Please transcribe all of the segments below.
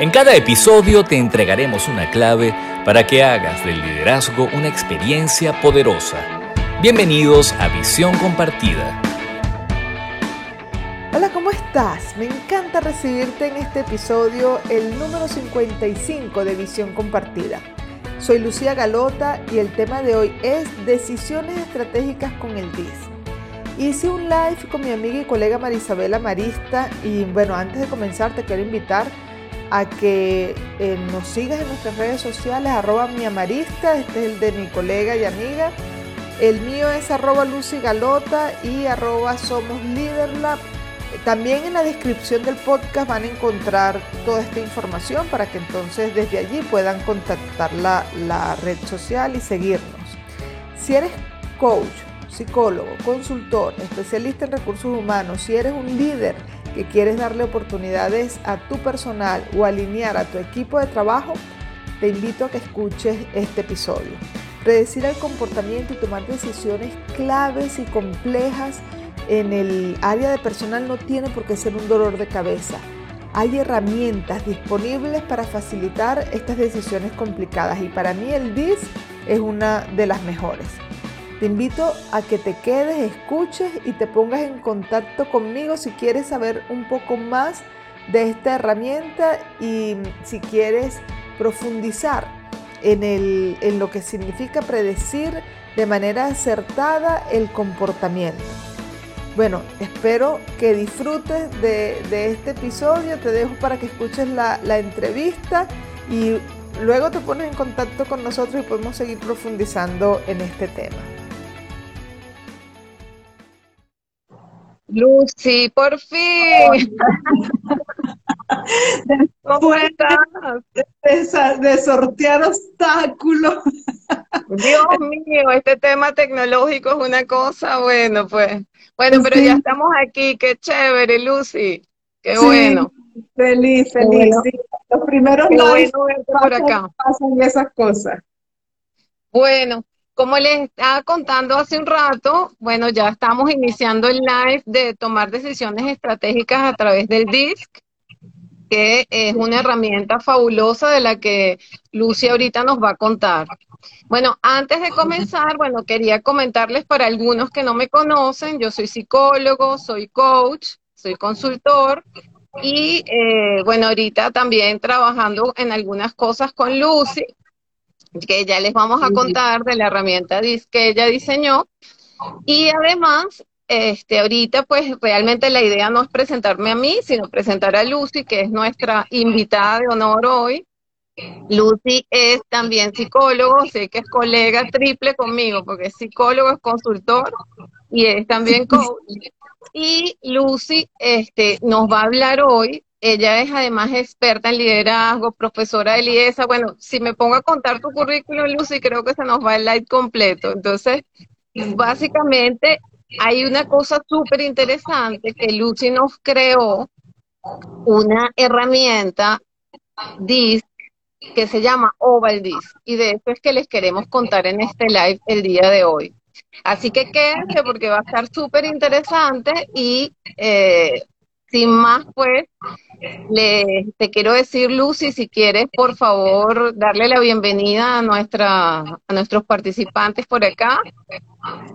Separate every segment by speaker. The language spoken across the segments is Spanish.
Speaker 1: En cada episodio te entregaremos una clave para que hagas del liderazgo una experiencia poderosa. Bienvenidos a Visión Compartida.
Speaker 2: Hola, ¿cómo estás? Me encanta recibirte en este episodio, el número 55 de Visión Compartida. Soy Lucía Galota y el tema de hoy es decisiones estratégicas con el DIS. Hice un live con mi amiga y colega Marisabela Marista y bueno, antes de comenzar te quiero invitar a que eh, nos sigas en nuestras redes sociales, arroba mi amarista, este es el de mi colega y amiga. El mío es arroba Lucy Galota y arroba Somos Leaderlab. También en la descripción del podcast van a encontrar toda esta información para que entonces desde allí puedan contactar la, la red social y seguirnos. Si eres coach, psicólogo, consultor, especialista en recursos humanos, si eres un líder, que quieres darle oportunidades a tu personal o alinear a tu equipo de trabajo, te invito a que escuches este episodio. Predecir el comportamiento y tomar decisiones claves y complejas en el área de personal no tiene por qué ser un dolor de cabeza. Hay herramientas disponibles para facilitar estas decisiones complicadas y para mí el DIS es una de las mejores. Te invito a que te quedes, escuches y te pongas en contacto conmigo si quieres saber un poco más de esta herramienta y si quieres profundizar en, lo que significa predecir de manera acertada el comportamiento. Bueno, espero que disfrutes de, este episodio. Te dejo para que escuches la entrevista y luego te pones en contacto con nosotros y podemos seguir profundizando en este tema.
Speaker 3: Lucy, por fin.
Speaker 2: Después de, de, sortear obstáculos.
Speaker 3: Dios mío, este tema tecnológico es una cosa, bueno, pues. Bueno, pero ya estamos aquí, qué chévere, Lucy. Qué bueno.
Speaker 2: Feliz, feliz. Los primeros
Speaker 3: lives por acá.
Speaker 2: pasan esas cosas.
Speaker 3: Bueno, como les estaba contando hace un rato, bueno, ya estamos iniciando el live de tomar decisiones estratégicas a través del DISC, que es una herramienta fabulosa de la que Lucy ahorita nos va a contar. Bueno, antes de comenzar, bueno, quería comentarles para algunos que no me conocen, yo soy psicólogo, soy coach, soy consultor y eh, bueno, ahorita también trabajando en algunas cosas con Lucy que ya les vamos a contar de la herramienta que ella diseñó. Y además, este, ahorita pues realmente la idea no es presentarme a mí, sino presentar a Lucy, que es nuestra invitada de honor hoy. Lucy es también psicólogo, sé que es colega triple conmigo, porque es psicólogo, es consultor y es también coach. Y Lucy este, nos va a hablar hoy ella es además experta en liderazgo, profesora de LIESA. Bueno, si me pongo a contar tu currículum, Lucy, creo que se nos va el live completo. Entonces, básicamente, hay una cosa súper interesante que Lucy nos creó, una herramienta DISC que se llama Oval DISC. Y de eso es que les queremos contar en este live el día de hoy. Así que quédense porque va a estar súper interesante y eh, sin más, pues, le, te quiero decir, Lucy, si quieres, por favor, darle la bienvenida a, nuestra, a nuestros participantes por acá.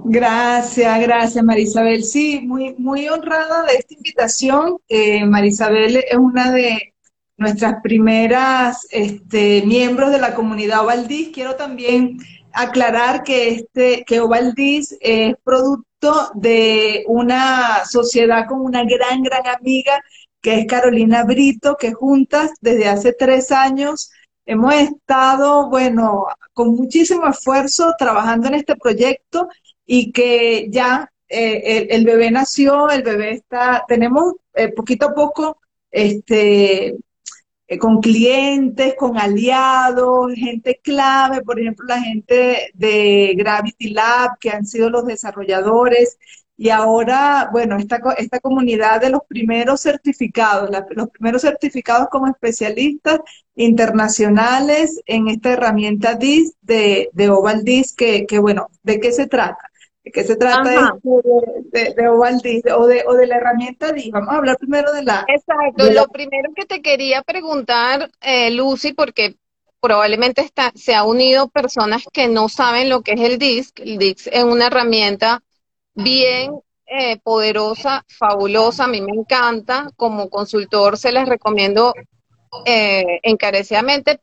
Speaker 2: Gracias, gracias, Marisabel. Sí, muy, muy honrada de esta invitación. Eh, Marisabel es una de nuestras primeras este, miembros de la comunidad Ovaldis. Quiero también aclarar que, este, que Ovaldis es producto de una sociedad con una gran, gran amiga que es Carolina Brito, que juntas desde hace tres años hemos estado, bueno, con muchísimo esfuerzo trabajando en este proyecto y que ya eh, el, bebé nació, el bebé está, tenemos eh, poquito a poco este, con clientes, con aliados, gente clave, por ejemplo, la gente de Gravity Lab, que han sido los desarrolladores, y ahora, bueno, esta, esta comunidad de los primeros certificados, los primeros certificados como especialistas internacionales en esta herramienta DIS de, de Oval DIS, que, bueno, ¿de qué se trata? ¿De qué se trata de, de, Oval o de, o de la herramienta DIS? Vamos a hablar primero de la...
Speaker 3: Exacto, lo primero que te quería preguntar, eh, Lucy, porque probablemente está, se ha unido personas que no saben lo que es el DISC. El DISC es una herramienta bien eh, poderosa, fabulosa, a mí me encanta. Como consultor se las recomiendo eh, encarecidamente,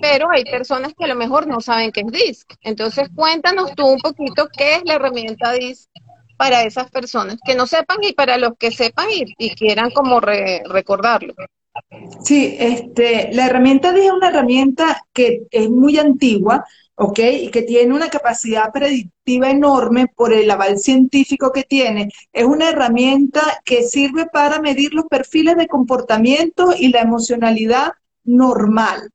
Speaker 3: pero hay personas que a lo mejor no saben qué es DISC. Entonces, cuéntanos tú un poquito qué es la herramienta DISC para esas personas que no sepan y para los que sepan y, quieran como recordarlo.
Speaker 2: Sí, este, la herramienta DISC es una herramienta que es muy antigua, ¿ok? Y que tiene una capacidad predictiva enorme por el aval científico que tiene. Es una herramienta que sirve para medir los perfiles de comportamiento y la emocionalidad normal.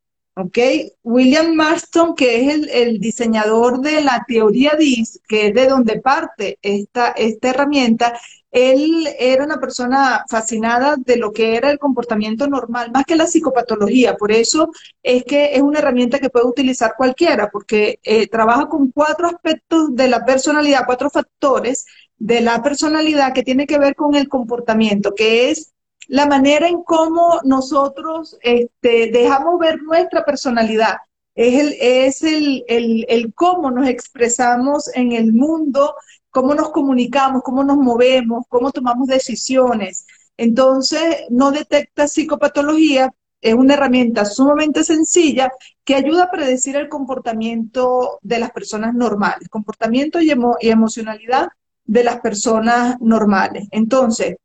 Speaker 2: William Marston, que es el, diseñador de la teoría DIS, que es de donde parte esta, esta herramienta, él era una persona fascinada de lo que era el comportamiento normal, más que la psicopatología. Por eso es que es una herramienta que puede utilizar cualquiera, porque eh, trabaja con cuatro aspectos de la personalidad, cuatro factores de la personalidad que tiene que ver con el comportamiento, que es la manera en cómo nosotros este, dejamos ver nuestra personalidad. Es, el, es el, el, el cómo nos expresamos en el mundo, cómo nos comunicamos, cómo nos movemos, cómo tomamos decisiones. Entonces, no detecta psicopatología, es una herramienta sumamente sencilla que ayuda a predecir el comportamiento de las personas normales, comportamiento y, y emocionalidad de las personas normales. Entonces,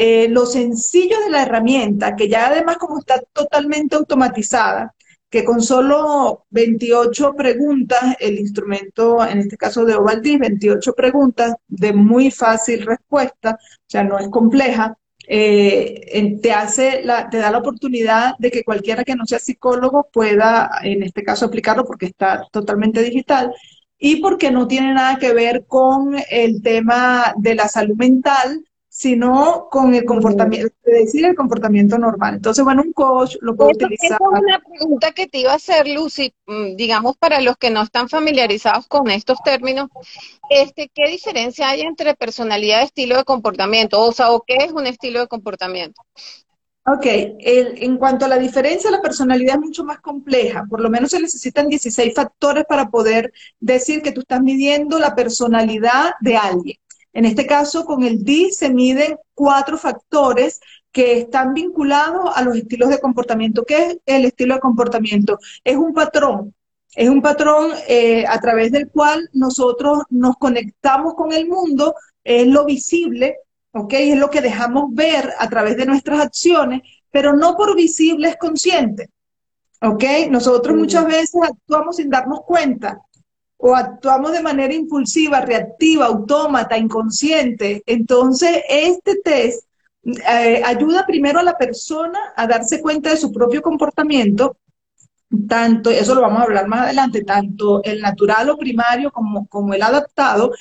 Speaker 2: eh, lo sencillo de la herramienta, que ya además como está totalmente automatizada, que con solo 28 preguntas, el instrumento, en este caso de Ovaldis, 28 preguntas de muy fácil respuesta, o sea, no es compleja, eh, te hace te da la oportunidad de que cualquiera que no sea psicólogo pueda, en este caso, aplicarlo porque está totalmente digital y porque no tiene nada que ver con el tema de la salud mental, sino con el comportamiento, decir el comportamiento normal. Entonces, bueno, un coach lo puede utilizar.
Speaker 3: es una pregunta que te iba a hacer, Lucy, mm, digamos, para los que no están familiarizados con estos términos, este, ¿qué diferencia hay entre personalidad y estilo de comportamiento? O sea, ¿o qué es un estilo de comportamiento?
Speaker 2: Ok, en cuanto a la diferencia, la personalidad es mucho más compleja. Por lo menos se necesitan 16 factores para poder decir que tú estás midiendo la personalidad de alguien. En este caso, con el DI se miden cuatro factores que están vinculados a los estilos de comportamiento. ¿Qué es el estilo de comportamiento? Es un patrón. Es un patrón eh, a través del cual nosotros nos conectamos con el mundo, es lo visible, ¿ok? Es lo que dejamos ver a través de nuestras acciones, pero no por visible es consciente, ¿ok? Nosotros muchas veces actuamos sin darnos cuenta o actuamos de manera impulsiva, reactiva, autómata, inconsciente. Entonces, este test eh, ayuda primero a la persona a darse cuenta de su propio comportamiento, tanto, eso lo vamos a hablar más adelante, tanto el natural o primario como, como el adaptado,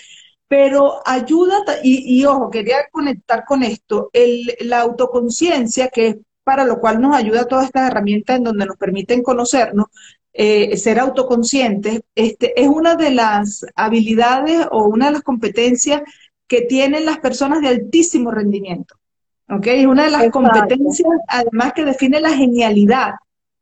Speaker 2: pero ayuda, y, ojo, quería conectar con esto, el, la autoconciencia, que es para lo cual nos ayuda todas estas herramientas en donde nos permiten conocernos, eh, ser autoconscientes, este, es una de las habilidades o una de las competencias que tienen las personas de altísimo rendimiento. ¿Ok? Es una de las competencias, además, que define la genialidad.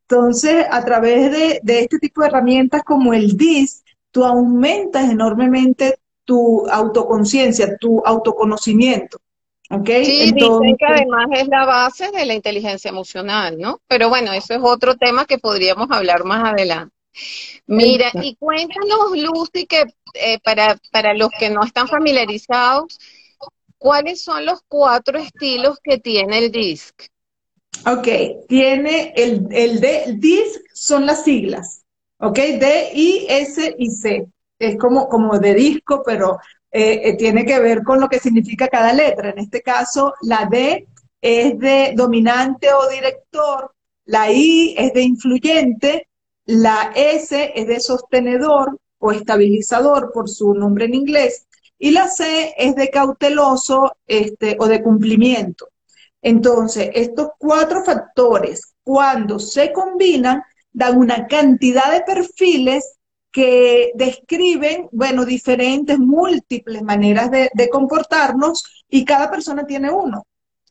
Speaker 2: Entonces, a través de, de este tipo de herramientas como el DIS, tú aumentas enormemente tu autoconciencia, tu autoconocimiento.
Speaker 3: Okay, sí, dicen que además es la base de la inteligencia emocional, ¿no? Pero bueno, eso es otro tema que podríamos hablar más adelante. Mira, y cuéntanos, Lucy, que eh, para, para los que no están familiarizados, ¿cuáles son los cuatro estilos que tiene el DISC?
Speaker 2: Ok, tiene el, el, el DISC son las siglas, ok, D, I, S y C. Es como, como de disco, pero eh, eh, tiene que ver con lo que significa cada letra. En este caso, la D es de dominante o director, la I es de influyente, la S es de sostenedor o estabilizador por su nombre en inglés, y la C es de cauteloso este, o de cumplimiento. Entonces, estos cuatro factores, cuando se combinan, dan una cantidad de perfiles que describen, bueno, diferentes, múltiples maneras de, comportarnos y cada persona tiene uno.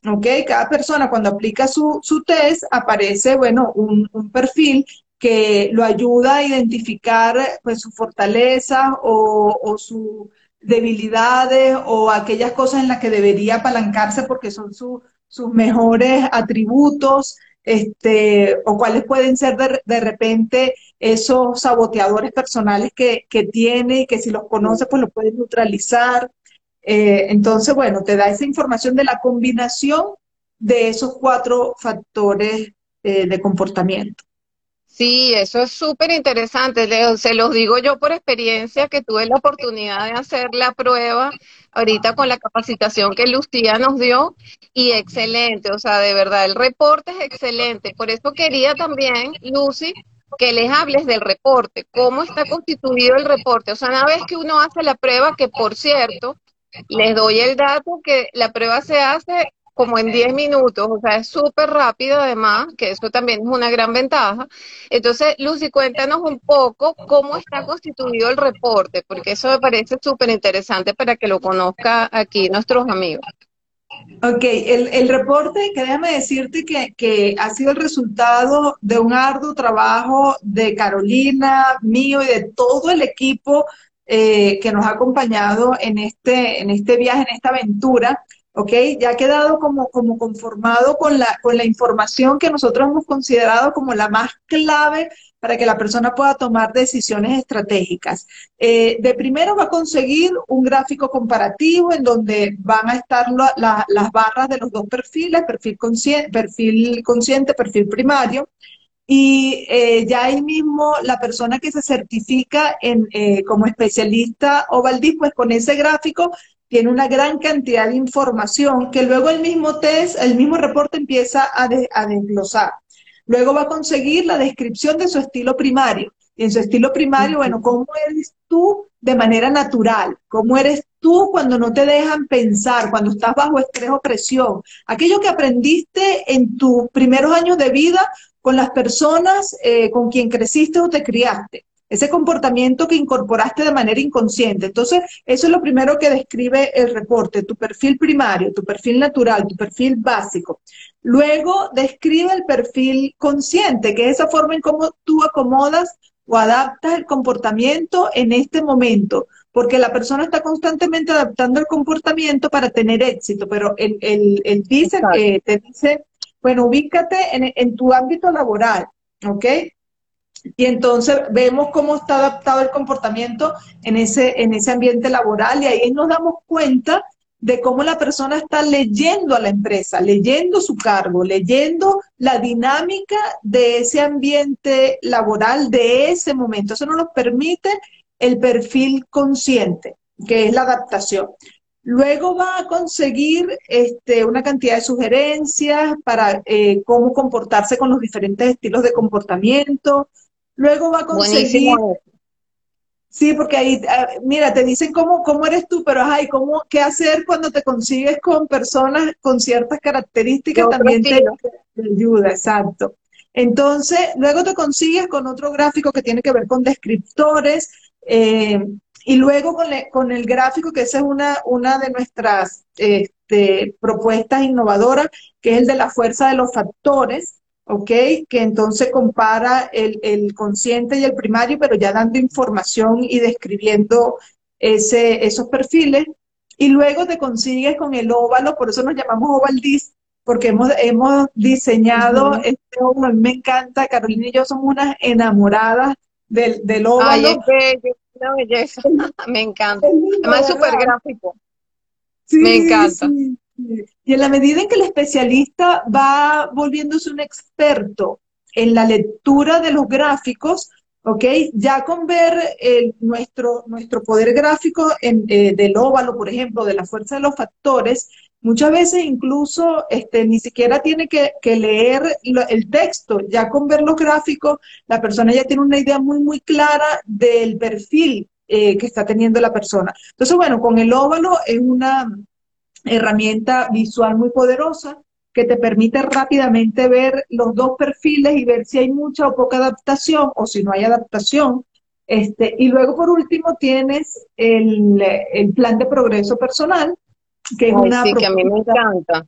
Speaker 2: ¿Ok? Cada persona cuando aplica su, test aparece, bueno, un, perfil que lo ayuda a identificar pues sus fortalezas o, o sus debilidades o aquellas cosas en las que debería apalancarse porque son sus mejores atributos este, o cuáles pueden ser de, repente esos saboteadores personales que, tiene y que si los conoce, pues lo puedes neutralizar. Eh, entonces, bueno, te da esa información de la combinación de esos cuatro factores eh, de comportamiento.
Speaker 3: Sí, eso es súper interesante. Se los digo yo por experiencia que tuve la oportunidad de hacer la prueba ahorita con la capacitación que Lucía nos dio y excelente, o sea, de verdad, el reporte es excelente. Por eso quería también, Lucy, que les hables del reporte, cómo está constituido el reporte. O sea, una vez que uno hace la prueba, que por cierto, les doy el dato que la prueba se hace como en 10 minutos, o sea, es súper rápido además, que eso también es una gran ventaja. Entonces, Lucy, cuéntanos un poco cómo está constituido el reporte, porque eso me parece súper interesante para que lo conozca aquí nuestros amigos.
Speaker 2: Ok, el, reporte, que déjame decirte que, que, ha sido el resultado de un arduo trabajo de Carolina, mío y de todo el equipo eh, que nos ha acompañado en este, en este viaje, en esta aventura. ¿ok? Ya ha quedado como, como conformado con la, con la información que nosotros hemos considerado como la más clave para que la persona pueda tomar decisiones estratégicas. Eh, de primero va a conseguir un gráfico comparativo en donde van a estar las barras de los dos perfiles, perfil consciente, perfil, consciente, perfil primario. Y eh, ya ahí mismo la persona que se certifica eh, como especialista o pues con ese gráfico tiene una gran cantidad de información que luego el mismo test, el mismo reporte empieza a, desglosar. Luego va a conseguir la descripción de su estilo primario. Y en su estilo primario, bueno, ¿cómo eres tú de manera natural? ¿Cómo eres tú cuando no te dejan pensar, cuando estás bajo estrés o presión? Aquello que aprendiste en tus primeros años de vida con las personas eh, con quien creciste o te criaste ese comportamiento que incorporaste de manera inconsciente. Entonces, eso es lo primero que describe el reporte, tu perfil primario, tu perfil natural, tu perfil básico. Luego describe el perfil consciente, que es esa forma en cómo tú acomodas o adaptas el comportamiento en este momento, porque la persona está constantemente adaptando el comportamiento para tener éxito, pero el, el, dice que te dice, bueno, ubícate en, en tu ámbito laboral, ¿ok? Y entonces vemos cómo está adaptado el comportamiento en ese, en ese ambiente laboral y ahí nos damos cuenta de cómo la persona está leyendo a la empresa, leyendo su cargo, leyendo la dinámica de ese ambiente laboral, de ese momento. Eso nos permite el perfil consciente, que es la adaptación. Luego va a conseguir este, una cantidad de sugerencias para eh, cómo comportarse con los diferentes estilos de comportamiento, Luego va a conseguir... Sí, porque ahí, ah, mira, te dicen cómo, cómo eres tú, pero ay, cómo, qué hacer cuando te consigues con personas con ciertas características también te, ayuda, exacto. Entonces, luego te consigues con otro gráfico que tiene que ver con descriptores, eh, y luego con, con, el gráfico, que esa es una, una de nuestras este, propuestas innovadoras, que es el de la fuerza de los factores, ¿ok? Que entonces compara el, consciente y el primario, pero ya dando información y describiendo ese, esos perfiles. Y luego te consigues con el óvalo, por eso nos llamamos oval porque hemos, hemos diseñado este óvalo. A mí me encanta, Carolina y yo somos unas enamoradas del, del óvalo.
Speaker 3: Ay, es bello, una belleza. me encanta. Además es súper gráfico. me encanta.
Speaker 2: Y en la medida en que el especialista va volviéndose un experto en la lectura de los gráficos. Ya con ver nuestro, nuestro poder gráfico en, eh, del óvalo, por ejemplo, de la fuerza de los factores, muchas veces incluso este, ni siquiera tiene que, leer el texto, ya con ver los gráficos, la persona ya tiene una idea muy, muy clara del perfil eh, que está teniendo la persona. Entonces, bueno, con el óvalo es una, herramienta visual muy poderosa que te permite rápidamente ver los dos perfiles y ver si hay mucha o poca adaptación o si no hay adaptación. Este, y luego, por último, tienes el, plan de progreso personal, que es una...
Speaker 3: Sí, que a mí me encanta.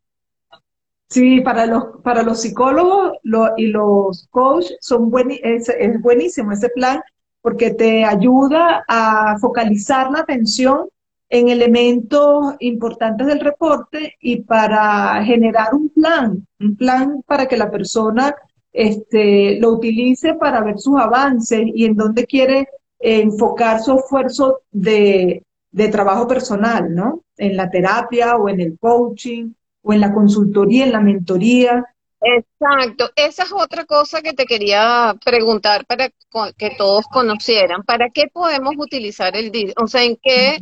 Speaker 2: Sí, para los, para los psicólogos y los coaches son es, es buenísimo ese plan porque te ayuda a focalizar la atención en elementos importantes del reporte y para generar un plan, un plan para que la persona este, lo utilice para ver sus avances y en dónde quiere enfocar su esfuerzo de, de trabajo personal, ¿no? En la terapia o en el coaching o en la consultoría, en la mentoría.
Speaker 3: Exacto, esa es otra cosa que te quería preguntar para que todos conocieran. ¿Para qué podemos utilizar el DID? O sea, ¿en qué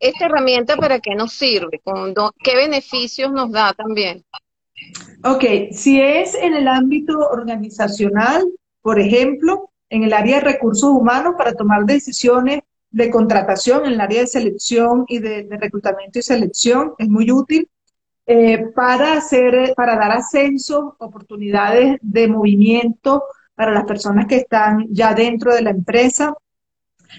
Speaker 3: esta herramienta para qué nos sirve? ¿Qué beneficios nos da también?
Speaker 2: Ok, si es en el ámbito organizacional, por ejemplo, en el área de recursos humanos para tomar decisiones de contratación, en el área de selección y de reclutamiento y selección, es muy útil. Eh, para hacer, para dar ascenso, oportunidades de movimiento para las personas que están ya dentro de la empresa,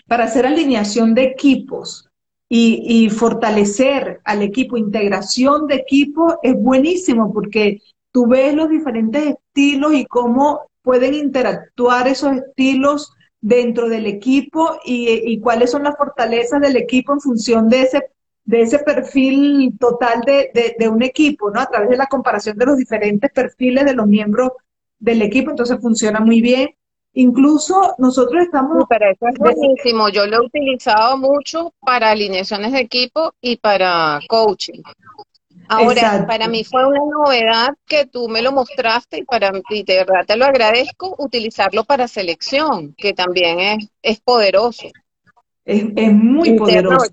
Speaker 2: para hacer alineación de equipos y, fortalecer al equipo, integración de equipo es buenísimo porque tú ves los diferentes estilos y cómo pueden interactuar esos estilos dentro del equipo y, y, cuáles son las fortalezas del equipo en función de ese de ese perfil total de, de, un equipo, ¿no? A través de la comparación de los diferentes perfiles de los miembros del equipo, entonces funciona muy bien. Incluso nosotros estamos...
Speaker 3: pero eso es buenísimo, yo lo he utilizado mucho para alineaciones de equipo y para coaching. Ahora, para mí fue una novedad que tú me lo mostraste y para y de verdad te lo agradezco, utilizarlo para selección, que también es, es poderoso.
Speaker 2: Es, es muy poderoso.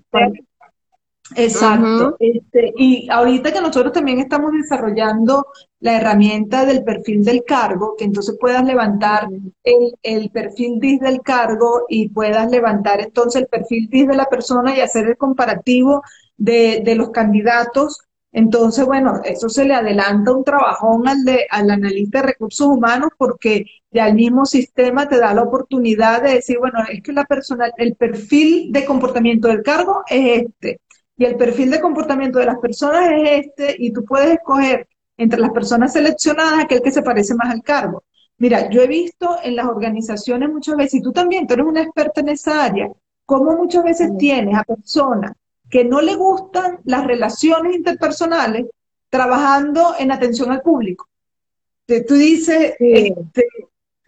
Speaker 2: Exacto. este, y ahorita que nosotros también estamos desarrollando la herramienta del perfil del cargo, que entonces puedas levantar el, el, perfil DIS del cargo y puedas levantar entonces el perfil DIS de la persona y hacer el comparativo de, de los candidatos. Entonces, bueno, eso se le adelanta un trabajón al, de, al analista de recursos humanos porque ya el mismo sistema te da la oportunidad de decir, bueno, es que la persona, el perfil de comportamiento del cargo es este y el perfil de comportamiento de las personas es este y tú puedes escoger entre las personas seleccionadas aquel que se parece más al cargo. Mira, yo he visto en las organizaciones muchas veces, y tú también, tú eres una experta en esa área, cómo muchas veces tienes a personas que no le gustan las relaciones interpersonales trabajando en atención al público. Tú dices, este,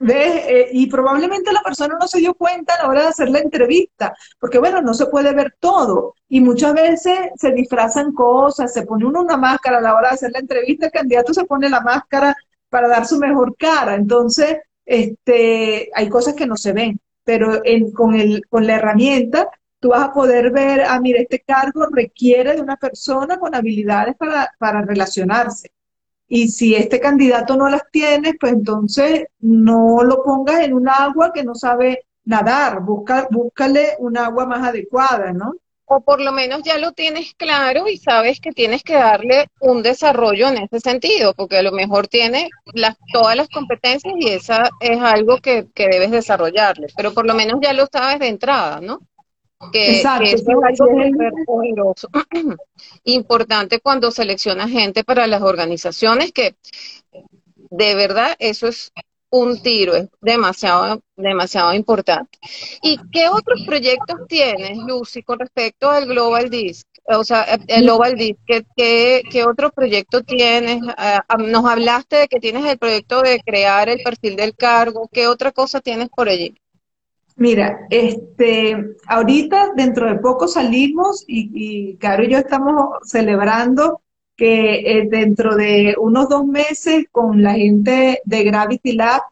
Speaker 2: ¿Ves? Eh, y probablemente la persona no se dio cuenta a la hora de hacer la entrevista, porque bueno, no se puede ver todo. Y muchas veces se disfrazan cosas, se pone uno una máscara a la hora de hacer la entrevista, el candidato se pone la máscara para dar su mejor cara. Entonces, este, hay cosas que no se ven, pero con, el, con la herramienta tú vas a poder ver, ah, mira, este cargo requiere de una persona con habilidades para, para relacionarse. Y si este candidato no las tiene, pues entonces no lo pongas en un agua que no sabe nadar, busca, búscale un agua más adecuada, ¿no?
Speaker 3: O por lo menos ya lo tienes claro y sabes que tienes que darle un desarrollo en ese sentido, porque a lo mejor tiene las, todas las competencias y esa es algo que, que debes desarrollarle, pero por lo menos ya lo sabes de entrada, ¿no? Que, Exacto, es algo poderoso. Importante cuando selecciona gente para las organizaciones, que de verdad eso es un tiro, es demasiado, demasiado importante. ¿Y qué otros proyectos tienes, Lucy, con respecto al Global Disc? O sea, el Global Disc, ¿qué, qué, otro proyecto tienes? Ah, ah, nos hablaste de que tienes el proyecto de crear el perfil del cargo, ¿qué otra cosa tienes por allí?
Speaker 2: Mira, este, ahorita dentro de poco salimos y, y Caro y yo estamos celebrando que eh, dentro de unos dos meses con la gente de Gravity Lab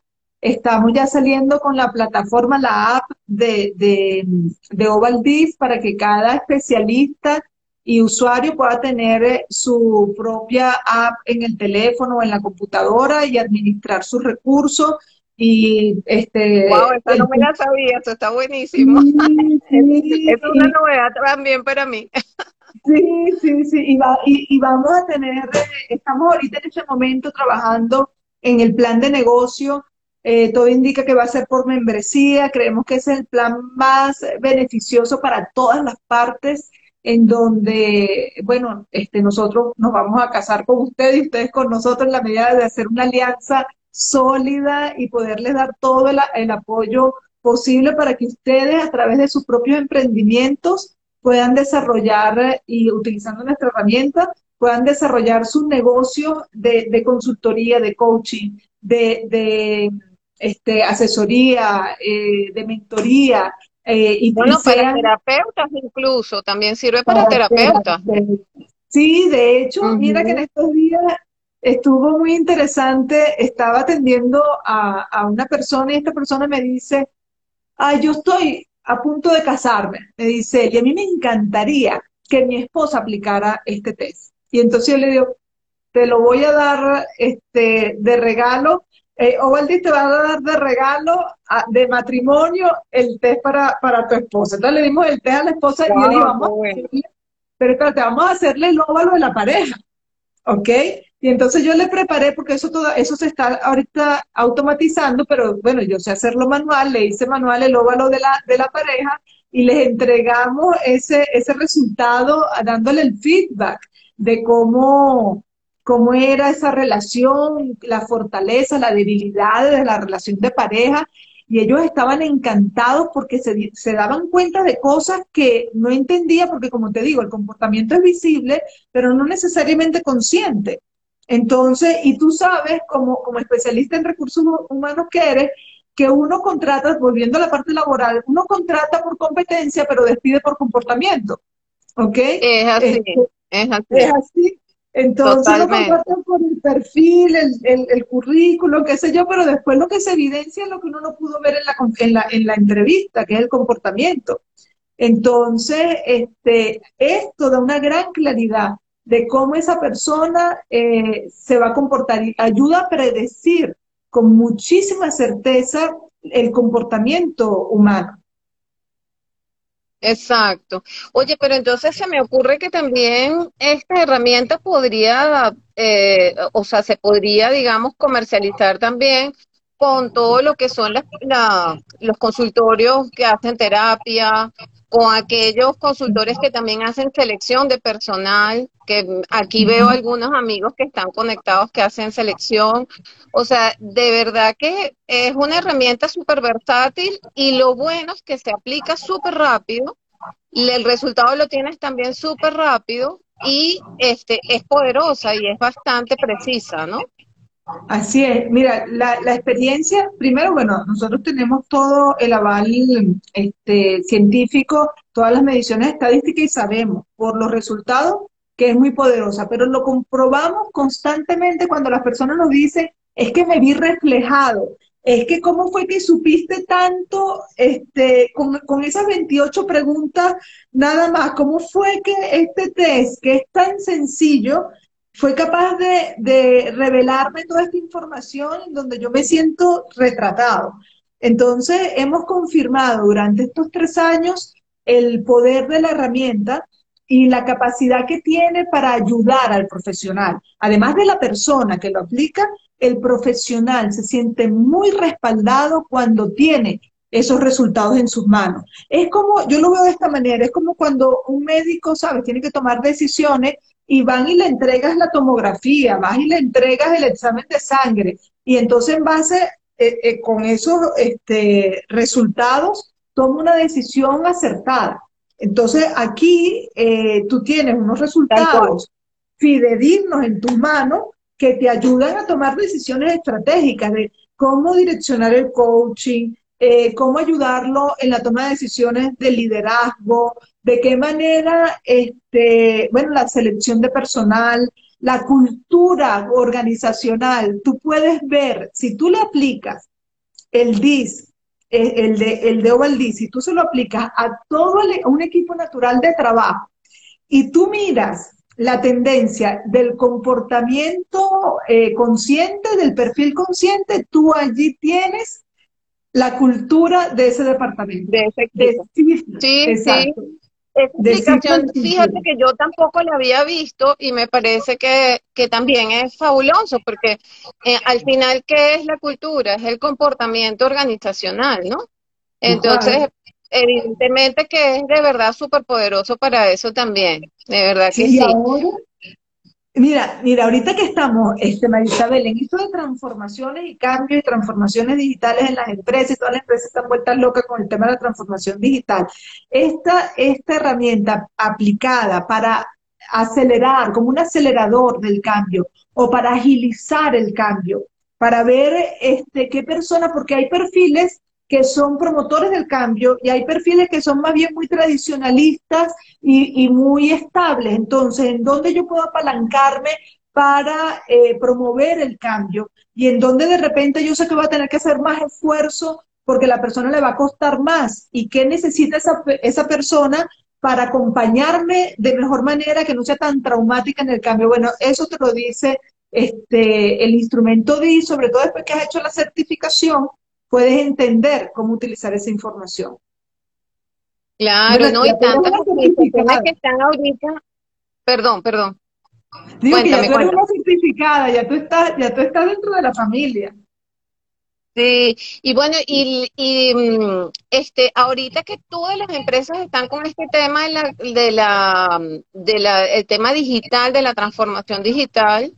Speaker 2: estamos ya saliendo con la plataforma, la app de, de, de Oval para que cada especialista y usuario pueda tener eh, su propia app en el teléfono o en la computadora y administrar sus recursos y este.
Speaker 3: Wow, esta no me la sabía, esto está buenísimo. es una novedad también para mí.
Speaker 2: Sí, sí, sí, y, va, y, vamos a tener, estamos ahorita en este momento trabajando en el plan de negocio eh, todo indica que va a ser por membresía, creemos que ese es el plan más beneficioso para todas las partes en donde, bueno, este, nosotros nos vamos a casar con ustedes y ustedes con nosotros en la medida de hacer una alianza sólida y poderles dar todo el, apoyo posible para que ustedes a través de sus propios emprendimientos puedan desarrollar y utilizando nuestra herramienta puedan desarrollar su negocio de, consultoría, de coaching, de, este, asesoría, eh, de mentoría.
Speaker 3: Eh, y bueno, para terapeutas incluso, también sirve para, terapeutas.
Speaker 2: Sí, de hecho, mira que en estos días estuvo muy interesante, estaba atendiendo a, una persona y esta persona me dice, ay, yo estoy a punto de casarme, me dice, y a mí me encantaría que mi esposa aplicara este test. Y entonces yo le digo, te lo voy a dar este, de regalo, eh, Ovaldi te va a dar de regalo de matrimonio el test para, para tu esposa. Entonces le dimos el test a la esposa y yo le vamos a hacerle, pero espérate, vamos a hacerle el óvalo de la pareja, ¿ok? Y entonces yo le preparé, porque eso todo, eso se está ahorita automatizando, pero bueno, yo sé hacerlo manual, le hice manual el óvalo de la, de la pareja y les entregamos ese, ese resultado dándole el feedback de cómo, cómo era esa relación, la fortaleza, la debilidad de la relación de pareja. Y ellos estaban encantados porque se, se daban cuenta de cosas que no entendía, porque como te digo, el comportamiento es visible, pero no necesariamente consciente. Entonces, y tú sabes, como, como especialista en recursos humanos que eres, que uno contrata, volviendo a la parte laboral, uno contrata por competencia, pero despide por comportamiento. ¿Ok?
Speaker 3: Es así, este, es así.
Speaker 2: Es así. Entonces lo contratan por el perfil, el, el, currículum, qué sé yo, pero después lo que se evidencia es lo que uno no pudo ver en la, en la, en la entrevista, que es el comportamiento. Entonces, este, esto da una gran claridad de cómo esa persona eh, se va a comportar y ayuda a predecir con muchísima certeza el comportamiento humano.
Speaker 3: Exacto. Oye, pero entonces se me ocurre que también esta herramienta podría, eh, o sea, se podría, digamos, comercializar también con todo lo que son los consultorios que hacen terapia, con aquellos consultores que también hacen selección de personal, que aquí veo algunos amigos que están conectados que hacen selección. O sea, de verdad que es una herramienta súper versátil y lo bueno es que se aplica súper rápido, el resultado lo tienes también súper rápido y este es poderosa y es bastante precisa, ¿no?
Speaker 2: Así es. Mira, la, experiencia, primero, bueno, nosotros tenemos todo el aval este, científico, todas las mediciones estadísticas y sabemos por los resultados que es muy poderosa, pero lo comprobamos constantemente cuando las personas nos dicen, es que me vi reflejado, es que cómo fue que supiste tanto este, con, con esas 28 preguntas nada más, cómo fue que este test, que es tan sencillo, fue capaz de, revelarme toda esta información en donde yo me siento retratado. Entonces, hemos confirmado durante estos tres años el poder de la herramienta y la capacidad que tiene para ayudar al profesional. Además de la persona que lo aplica, el profesional se siente muy respaldado cuando tiene esos resultados en sus manos. Es como, yo lo veo de esta manera, es como cuando un médico, ¿sabes?, tiene que tomar decisiones y van y le entregas la tomografía, vas y le entregas el examen de sangre, y entonces en base eh, eh, con esos este, resultados toma una decisión acertada. Entonces aquí eh, tú tienes unos resultados fidedignos en tus manos que te ayudan a tomar decisiones estratégicas de cómo direccionar el coaching, cómo ayudarlo en la toma de decisiones de liderazgo, de qué manera, este, bueno, la selección de personal, la cultura organizacional, tú puedes ver, si tú le aplicas el DIS, eh, el de, el de Oval DIS, si tú se lo aplicas a todo un equipo natural de trabajo y tú miras la tendencia del comportamiento eh, consciente, del perfil consciente, tú allí tienes la cultura de ese departamento.
Speaker 3: De ese equipo. sí, sí. Explicación, fíjate que yo tampoco la había visto y me parece que, también es fabuloso, porque eh, al final, ¿qué es la cultura? Es el comportamiento organizacional, ¿no? Entonces, evidentemente que es de verdad súper poderoso para eso también, de verdad que sí.
Speaker 2: Mira, mira, ahorita que estamos, este, Marisabel, en esto de transformaciones y cambios y transformaciones digitales en las empresas, y todas las empresas están vueltas locas con el tema de la transformación digital. Esta, esta herramienta aplicada para acelerar, como un acelerador del cambio, o para agilizar el cambio, para ver este, qué persona, porque hay perfiles que son promotores del cambio y hay perfiles que son más bien muy tradicionalistas y, muy estables. Entonces, ¿en dónde yo puedo apalancarme para eh, promover el cambio? Y en dónde de repente yo sé que voy a tener que hacer más esfuerzo porque la persona le va a costar más. ¿Y qué necesita esa, esa persona para acompañarme de mejor manera, que no sea tan traumática en el cambio? Bueno, eso te lo dice este, el instrumento DI, sobre todo después que has hecho la certificación, puedes entender cómo utilizar esa información.
Speaker 3: Claro, no, y tantas organizaciones que están ahorita, perdón, perdón.
Speaker 2: Digo que ya tú eres una certificada, ya tú estás, ya tú estás dentro de la familia.
Speaker 3: Sí, y bueno, y, y mm, este, ahorita que todas las empresas están con este tema de la, de la, de la, el tema digital, de la transformación digital,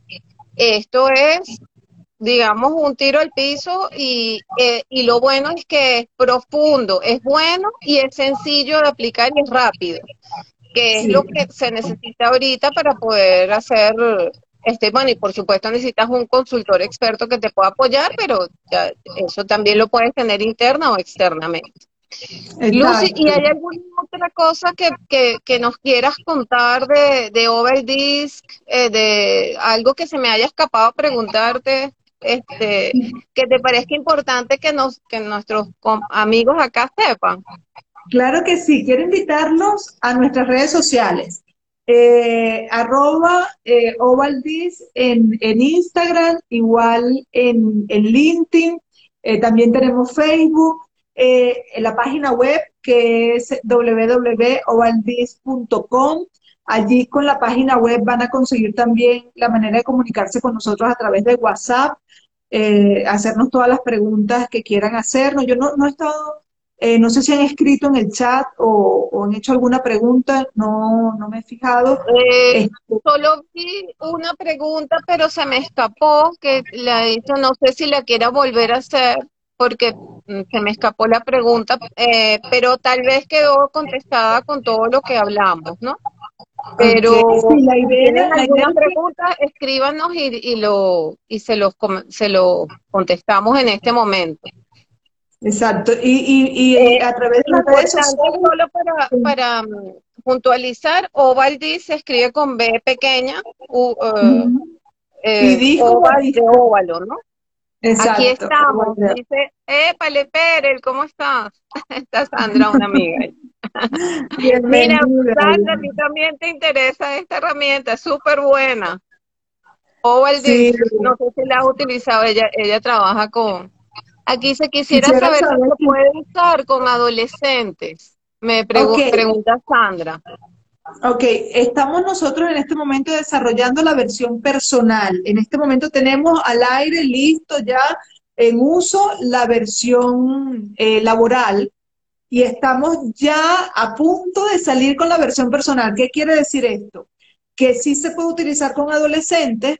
Speaker 3: esto es digamos, un tiro al piso y, eh, y lo bueno es que es profundo, es bueno y es sencillo de aplicar y es rápido, que es lo que se necesita ahorita para poder hacer, este, bueno, y por supuesto necesitas un consultor experto que te pueda apoyar, pero ya, eso también lo puedes tener interna o externamente. Lucy, ¿y hay alguna otra cosa que, que, que nos quieras contar de, de Overdisk, eh, de algo que se me haya escapado preguntarte? Este, que te parezca importante que, nos, que nuestros amigos acá sepan.
Speaker 2: Claro que sí, quiero invitarlos a nuestras redes sociales. Eh, arroba eh, en, en, Instagram, igual en, en LinkedIn, eh, también tenemos Facebook, eh, en la página web que es www.ovaldis.com. Allí con la página web van a conseguir también la manera de comunicarse con nosotros a través de WhatsApp eh, hacernos todas las preguntas que quieran hacernos. Yo no, no he estado, eh, no sé si han escrito en el chat o, han hecho alguna pregunta, no, no me he fijado.
Speaker 3: Eh, este, solo vi una pregunta, pero se me escapó, que la hizo, no sé si la quiera volver a hacer, porque mm, se me escapó la pregunta, pero tal vez quedó contestada con todo lo que hablamos, ¿no? Pero si la idea, alguna pregunta, escríbanos y, y, lo y se los se lo contestamos en este momento.
Speaker 2: Exacto. Y, y, y eh, a través de las redes sociales.
Speaker 3: Solo para, para um, puntualizar, Ovaldi se escribe con B pequeña, u, uh, eh, y oval de óvalo, ¿no? Exacto. Aquí estamos. Dice, épale, Perel, ¿cómo estás? Está Sandra, una amiga. Mira, Sandra, a ti también te interesa esta herramienta, súper buena. O el no sé si la ha utilizado, ella, ella trabaja con... Aquí se quisiera, saber, si se puede usar con adolescentes, me pregunta Sandra.
Speaker 2: Ok, estamos nosotros en este momento desarrollando la versión personal. En este momento tenemos al aire listo ya en uso la versión eh, laboral y estamos ya a punto de salir con la versión personal. ¿Qué quiere decir esto? Que sí se puede utilizar con adolescentes,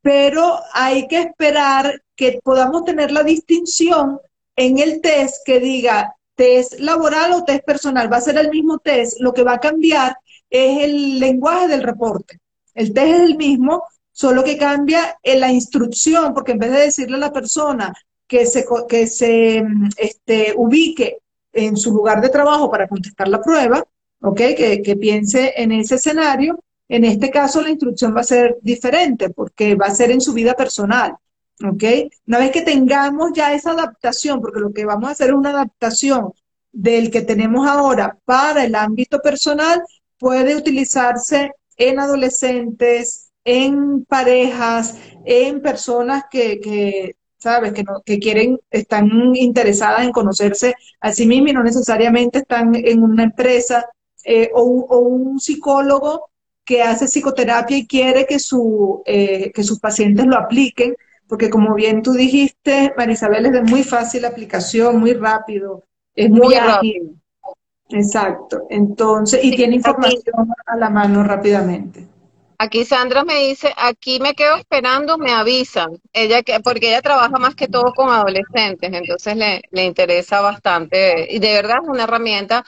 Speaker 2: pero hay que esperar que podamos tener la distinción en el test que diga test laboral o test personal. Va a ser el mismo test, lo que va a cambiar es el lenguaje del reporte. El test es el mismo, solo que cambia en la instrucción, porque en vez de decirle a la persona que se, que se este, ubique en su lugar de trabajo para contestar la prueba, ¿ok? Que, piense en ese escenario. En este caso la instrucción va a ser diferente porque va a ser en su vida personal, ¿ok? Una vez que tengamos ya esa adaptación, porque lo que vamos a hacer es una adaptación del que tenemos ahora para el ámbito personal, puede utilizarse en adolescentes, en parejas, en personas que, que ¿sabes? Que, no, que quieren, están interesadas en conocerse a sí mismas y no necesariamente están en una empresa eh, o, un psicólogo que hace psicoterapia y quiere que, su, eh, que sus pacientes lo apliquen, porque como bien tú dijiste, Marisabel, es de muy fácil aplicación, muy rápido, es muy, ágil. Exacto. Entonces, y tiene información a la mano rápidamente.
Speaker 3: Aquí Sandra me dice, aquí me quedo esperando, me avisan. Ella que, porque ella trabaja más que todo con adolescentes, entonces le, le interesa bastante. Y de verdad es una herramienta,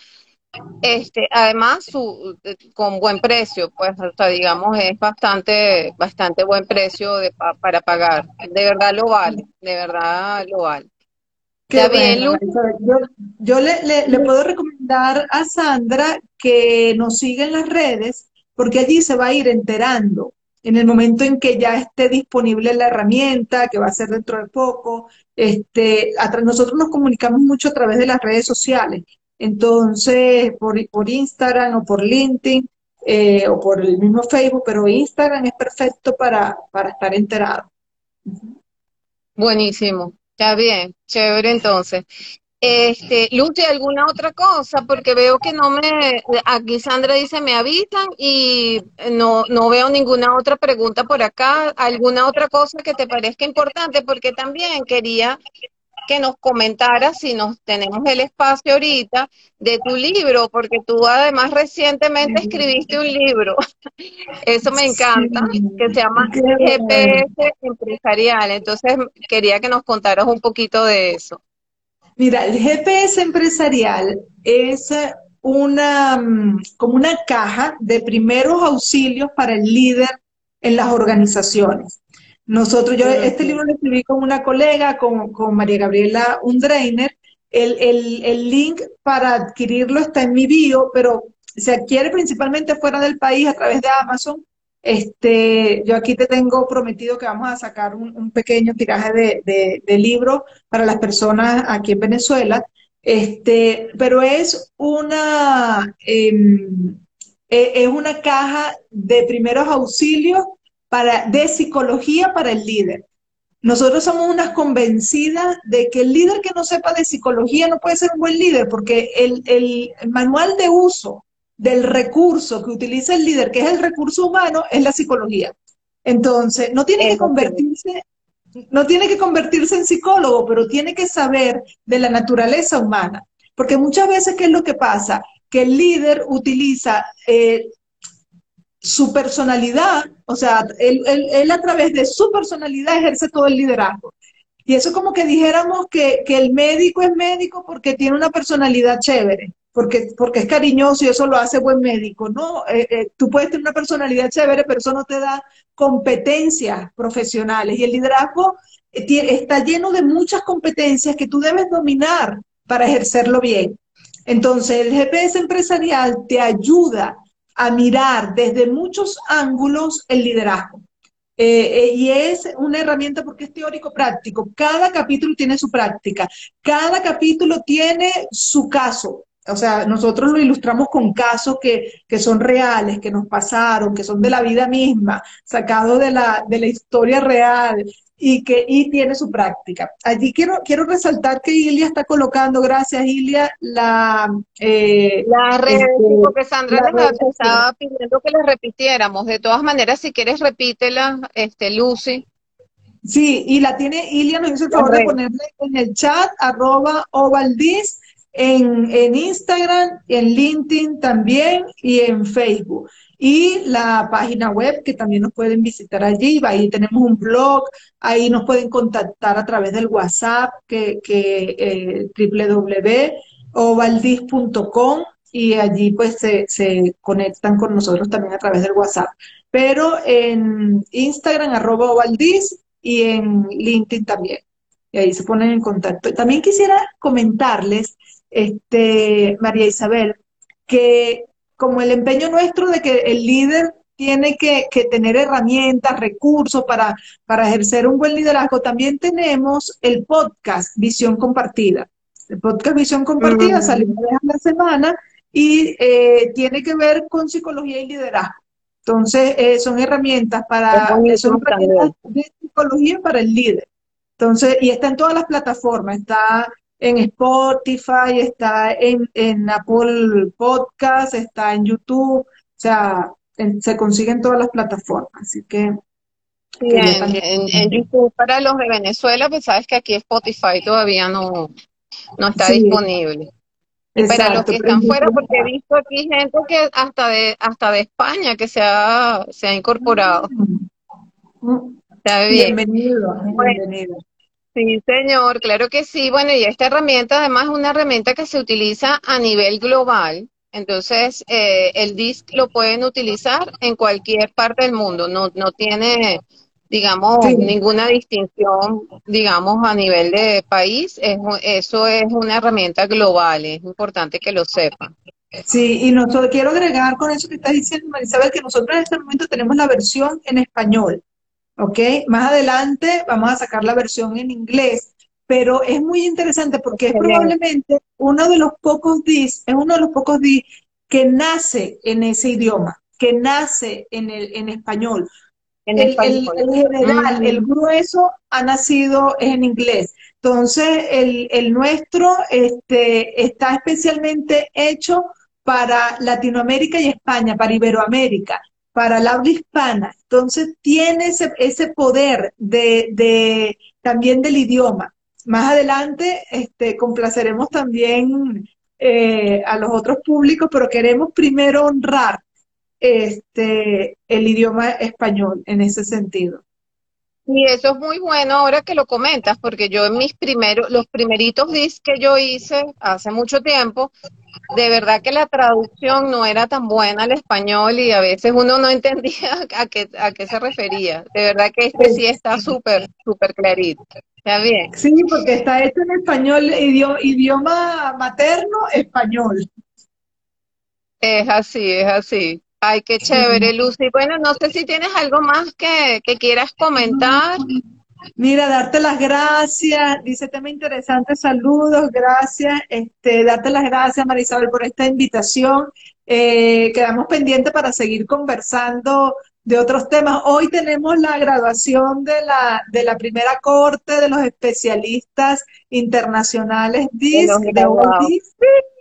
Speaker 3: este, además su, con buen precio, pues, o digamos, es bastante, bastante buen precio de, para pagar. De verdad lo vale, de verdad lo vale.
Speaker 2: Yo, yo le, le puedo recomendar a Sandra que nos siga en las redes porque allí se va a ir enterando en el momento en que ya esté disponible la herramienta, que va a ser dentro de poco. Este, nosotros nos comunicamos mucho a través de las redes sociales, entonces por, por Instagram o por LinkedIn eh, o por el mismo Facebook, pero Instagram es perfecto para, para estar enterado.
Speaker 3: Buenísimo, está bien, chévere entonces. Este, Lucy, ¿alguna otra cosa? Porque veo que no me, aquí Sandra dice me avisan y no, no veo ninguna otra pregunta por acá. ¿Alguna otra cosa que te parezca importante? Porque también quería que nos comentaras si nos tenemos el espacio ahorita de tu libro, porque tú además recientemente escribiste un libro. Eso me encanta, que se llama GPS Empresarial. Entonces quería que nos contaras un poquito de eso.
Speaker 2: Mira, el GPS empresarial es una, mm, como una caja de primeros auxilios para el líder en las organizaciones. Nosotros, yo este libro lo escribí con una colega, con, María Gabriela Undreiner. El, el, el link para adquirirlo está en mi bio, pero se adquiere principalmente fuera del país a través de Amazon. Este, yo aquí te tengo prometido que vamos a sacar un, pequeño tiraje de, libro para las personas aquí en Venezuela, este, pero es una, em, e, es una caja de primeros auxilios para, de psicología para el líder. Nosotros somos unas convencidas de que el líder que no sepa de psicología no puede ser un buen líder, porque el, el manual de uso del recurso que utiliza el líder, que es el recurso humano, es la psicología. Entonces, no tiene que convertirse, no tiene que convertirse en psicólogo, pero tiene que saber de la naturaleza humana. Porque muchas veces, ¿qué es lo que pasa? Que el líder utiliza eh, su personalidad, o sea, él, él, a través de su personalidad ejerce todo el liderazgo. Y eso como que dijéramos que, que el médico es médico porque tiene una personalidad chévere porque, porque es cariñoso y eso lo hace buen médico. No, eh, eh, tú puedes tener una personalidad chévere, pero eso no te da competencias profesionales. Y el liderazgo eh, está lleno de muchas competencias que tú debes dominar para ejercerlo bien. Entonces, el GPS empresarial te ayuda a mirar desde muchos ángulos el liderazgo. y es una herramienta porque es teórico práctico. Cada capítulo tiene su práctica. Cada capítulo tiene su caso. O sea, nosotros lo ilustramos con casos que, que, son reales, que nos pasaron, que son de la vida misma, sacados de la, de la historia real y que y tiene su práctica. Allí quiero, quiero resaltar que Ilia está colocando, gracias Ilia, la...
Speaker 3: Eh, la red, este, porque Sandra estaba pidiendo que la repitiéramos. De todas maneras, si quieres repítela, este, Lucy.
Speaker 2: Sí, y la tiene Ilia, nos hizo el favor de ponerle en el chat, arroba ovaldis, en, en Instagram, en LinkedIn también y en Facebook. Y la página web que también nos pueden visitar allí, ahí tenemos un blog, ahí nos pueden contactar a través del WhatsApp, que, que eh, www.ovaldis.com y allí pues se, se, conectan con nosotros también a través del WhatsApp. Pero en Instagram, arroba y en LinkedIn también. Y ahí se ponen en contacto. También quisiera comentarles este, María Isabel, que como el empeño nuestro de que el líder tiene que, tener herramientas, recursos para, para, ejercer un buen liderazgo, también tenemos el podcast Visión Compartida. El podcast Visión Compartida sale una vez a la semana y eh, tiene que ver con psicología y liderazgo. Entonces, eh, son herramientas para son herramientas de psicología para el líder. Entonces, y está en todas las plataformas, está
Speaker 4: en Spotify, está en, en Apple Podcast, está en YouTube, o sea, se consigue en todas las plataformas. Así que
Speaker 3: en, YouTube para los de Venezuela, pues sabes que aquí Spotify todavía no, no está disponible. para los que están fuera, porque he visto aquí gente que hasta de hasta de España que se ha, se ha incorporado.
Speaker 4: Mm. Bienvenido, bienvenido.
Speaker 3: Sí, señor, claro que sí. Bueno, y esta herramienta además es una herramienta que se utiliza a nivel global. Entonces, eh, el DISC lo pueden utilizar en cualquier parte del mundo. No, no tiene digamos, ninguna distinción, digamos, a nivel de país. Es, eso es una herramienta global, es importante que lo sepan.
Speaker 4: Sí, y nosotros quiero agregar con eso que está diciendo Marisabel, que nosotros en este momento tenemos la versión en español, ¿ok? Más adelante vamos a sacar la versión en inglés, pero es muy interesante porque es probablemente uno de los pocos DIS, es uno de los pocos DIS que nace en ese idioma, que nace en, el, en español el, general, el grueso ha nacido en inglés. Entonces, el, nuestro este, está especialmente hecho para Latinoamérica y España, para Iberoamérica, para la habla hispana. Entonces, tiene ese, ese poder de, de, también del idioma. Más adelante, este, complaceremos también eh, a los otros públicos, pero queremos primero honrar este, el idioma español en ese sentido.
Speaker 3: Y eso es muy bueno ahora que lo comentas, porque yo en mis primeros, los primeritos discs que yo hice hace mucho tiempo, de verdad que la traducción no era tan buena al español y a veces uno no entendía a qué, a qué se refería. De verdad que este sí está súper, súper clarito. Está bien.
Speaker 4: Sí, porque está hecho en español, idioma, idioma materno, español.
Speaker 3: Es así, es así. Ay, qué chévere, Lucy. Bueno, no sé si tienes algo más que, quieras comentar.
Speaker 4: Mira, darte las gracias, dice tema interesante, saludos, gracias, este, darte las gracias, Marisabel, por esta invitación. Eh, quedamos pendientes para seguir conversando de otros temas. Hoy tenemos la graduación de la, de la primera corte de los especialistas internacionales DIS, los graduados.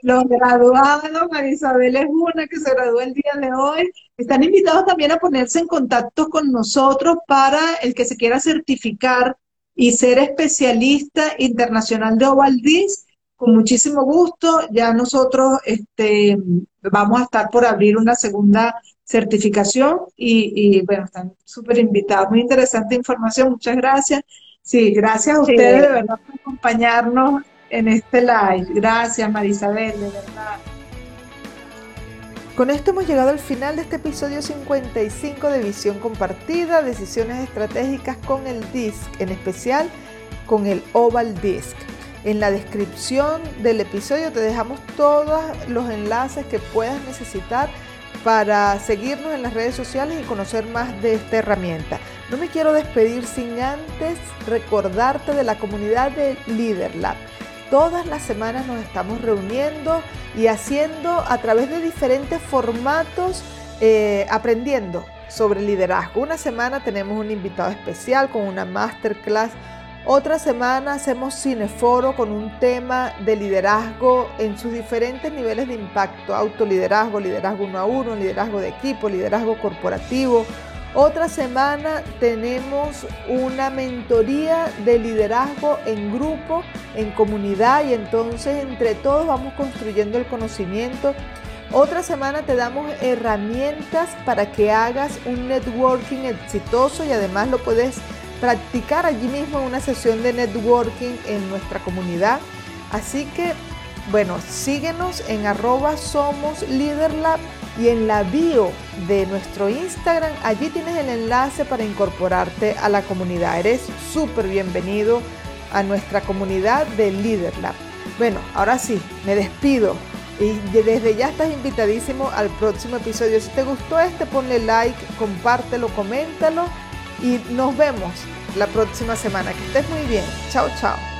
Speaker 4: los graduados, Marisabel es una que se graduó el día de hoy. Están invitados también a ponerse en contacto con nosotros para el que se quiera certificar y ser especialista internacional de Oval DIS. Con muchísimo gusto, ya nosotros este, vamos a estar por abrir una segunda certificación y, bueno, están súper invitados. Muy interesante información, muchas gracias. Sí, gracias a ustedes de verdad por acompañarnos en este live. Gracias, Marisabel, de verdad.
Speaker 2: Con esto hemos llegado al final de este episodio 55 de Visión Compartida, Decisiones Estratégicas con el DISC, en especial con el Oval DISC. En la descripción del episodio te dejamos todos los enlaces que puedas necesitar para seguirnos en las redes sociales y conocer más de esta herramienta. No me quiero despedir sin antes recordarte de la comunidad de LeaderLab. Todas las semanas nos estamos reuniendo y haciendo a través de diferentes formatos, eh, aprendiendo sobre liderazgo. Una semana tenemos un invitado especial con una masterclass otra semana hacemos cineforo con un tema de liderazgo en sus diferentes niveles de impacto, autoliderazgo, liderazgo uno a uno, liderazgo de equipo, liderazgo corporativo. Otra semana tenemos una mentoría de liderazgo en grupo, en comunidad y entonces entre todos vamos construyendo el conocimiento. Otra semana te damos herramientas para que hagas un networking exitoso y además lo puedes practicar allí mismo una sesión de networking en nuestra comunidad. Así que, bueno, síguenos en arroba somos y en la bio de nuestro Instagram, allí tienes el enlace para incorporarte a la comunidad. Eres súper bienvenido a nuestra comunidad de Leaderlab. Bueno, ahora sí, me despido. Y desde ya estás invitadísimo al próximo episodio. Si te gustó este, ponle like, compártelo, coméntalo y nos vemos la próxima semana. Que estés muy bien. Chao, chao.